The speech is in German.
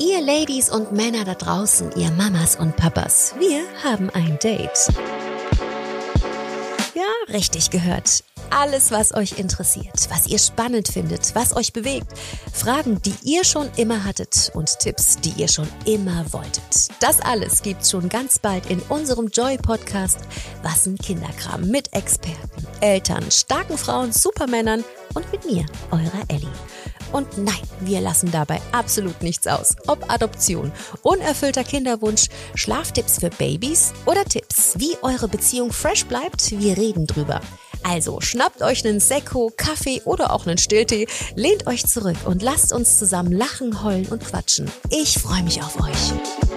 Ihr Ladies und Männer da draußen, ihr Mamas und Papas, wir haben ein Date. Ja, richtig gehört. Alles, was euch interessiert, was ihr spannend findet, was euch bewegt. Fragen, die ihr schon immer hattet und Tipps, die ihr schon immer wolltet. Das alles gibt's schon ganz bald in unserem Joy-Podcast Was ein Kinderkram mit Experten, Eltern, starken Frauen, Supermännern und mit mir, eurer Ellie. Und nein, wir lassen dabei absolut nichts aus. Ob Adoption, unerfüllter Kinderwunsch, Schlaftipps für Babys oder Tipps, wie eure Beziehung fresh bleibt, wir reden drüber. Also schnappt euch einen Sekko, Kaffee oder auch einen Stilltee, lehnt euch zurück und lasst uns zusammen lachen, heulen und quatschen. Ich freue mich auf euch.